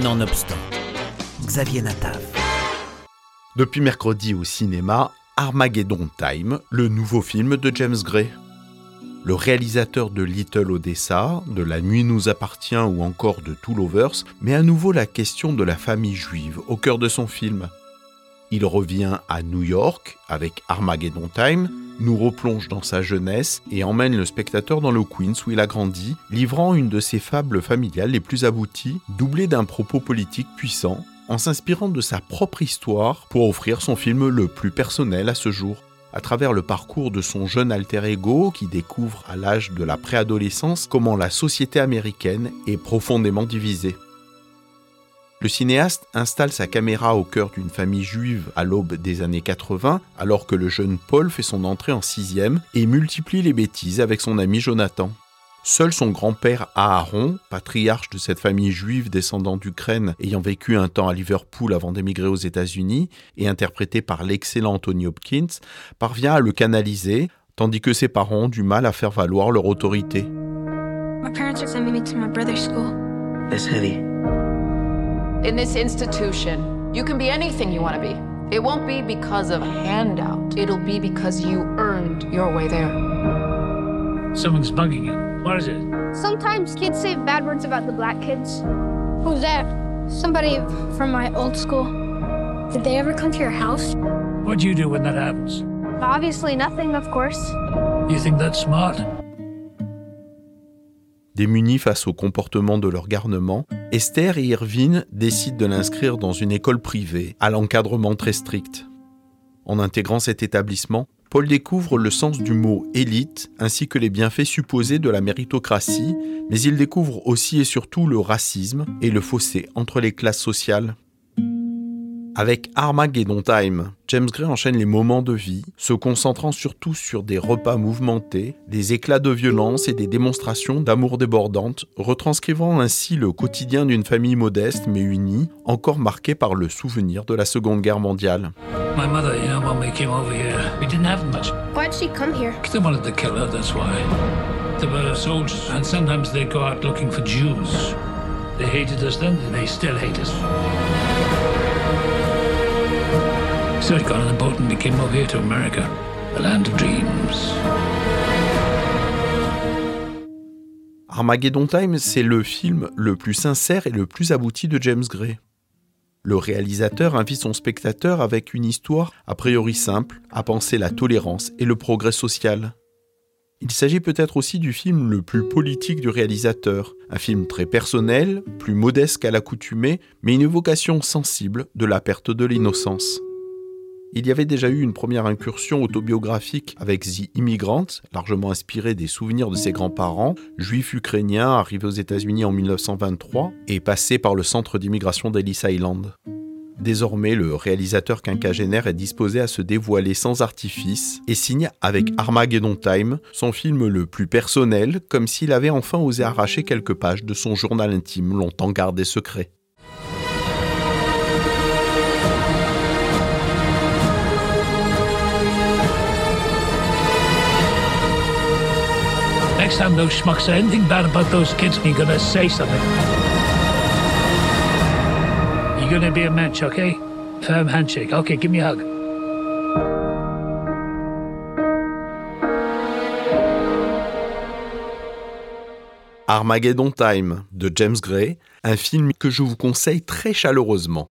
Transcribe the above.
Nonobstant, Xavier Natav. Depuis mercredi au cinéma, Armageddon Time, le nouveau film de James Gray. Le réalisateur de Little Odessa, de La Nuit nous appartient ou encore de Two Lovers met à nouveau la question de la famille juive au cœur de son film. Il revient à New York avec Armageddon Time, nous replonge dans sa jeunesse et emmène le spectateur dans le Queens où il a grandi, livrant une de ses fables familiales les plus abouties, doublée d'un propos politique puissant, en s'inspirant de sa propre histoire pour offrir son film le plus personnel à ce jour. À travers le parcours de son jeune alter ego qui découvre à l'âge de la préadolescence comment la société américaine est profondément divisée. Le cinéaste installe sa caméra au cœur d'une famille juive à l'aube des années 80, alors que le jeune Paul fait son entrée en sixième et multiplie les bêtises avec son ami Jonathan. Seul son grand-père Aaron, patriarche de cette famille juive descendant d'Ukraine ayant vécu un temps à Liverpool avant d'émigrer aux États-Unis et interprété par l'excellent Anthony Hopkins, parvient à le canaliser, tandis que ses parents ont du mal à faire valoir leur autorité. My parents are sending me to my brother's school. That's heavy. In this institution, you can be anything you want to be. It won't be because of a handout. It'll be because you earned your way there. Someone's bugging you. What is it? Sometimes kids say bad words about the black kids. Who's that? Somebody from my old school. Did they ever come to your house? What do you do when that happens? Obviously, nothing, of course. You think that's smart? Démunis face au comportement de leur garnement, Esther et Irvine décident de l'inscrire dans une école privée, à l'encadrement très strict. En intégrant cet établissement, Paul découvre le sens du mot élite ainsi que les bienfaits supposés de la méritocratie, mais il découvre aussi et surtout le racisme et le fossé entre les classes sociales. Avec Armageddon Time, James Gray enchaîne les moments de vie, se concentrant surtout sur des repas mouvementés, des éclats de violence et des démonstrations d'amour débordantes, retranscrivant ainsi le quotidien d'une famille modeste mais unie, encore marquée par le souvenir de la Seconde Guerre mondiale. My mother, you know, when we came over here, we didn't have much. Why'd she come here? They wanted to kill her, that's why. They were soldiers, and sometimes they go out looking for Jews. They hated us then, and they still hate us. Armageddon Time, c'est le film le plus sincère et le plus abouti de James Gray. Le réalisateur invite son spectateur avec une histoire a priori simple à penser la tolérance et le progrès social. Il s'agit peut-être aussi du film le plus politique du réalisateur, un film très personnel, plus modeste qu'à l'accoutumée, mais une évocation sensible de la perte de l'innocence. Il y avait déjà eu une première incursion autobiographique avec The Immigrant, largement inspiré des souvenirs de ses grands-parents, juifs ukrainiens arrivés aux États-Unis en 1923 et passé par le centre d'immigration d'Ellis Island. Désormais, le réalisateur quinquagénaire est disposé à se dévoiler sans artifice et signe avec Armageddon Time son film le plus personnel, comme s'il avait enfin osé arracher quelques pages de son journal intime longtemps gardé secret. Next time those schmucks say anything bad about those kids, you're gonna say something. You're gonna be a mensch, okay? Firm handshake. Okay, give me a hug. Armageddon Time de James Gray, un film que je vous conseille très chaleureusement.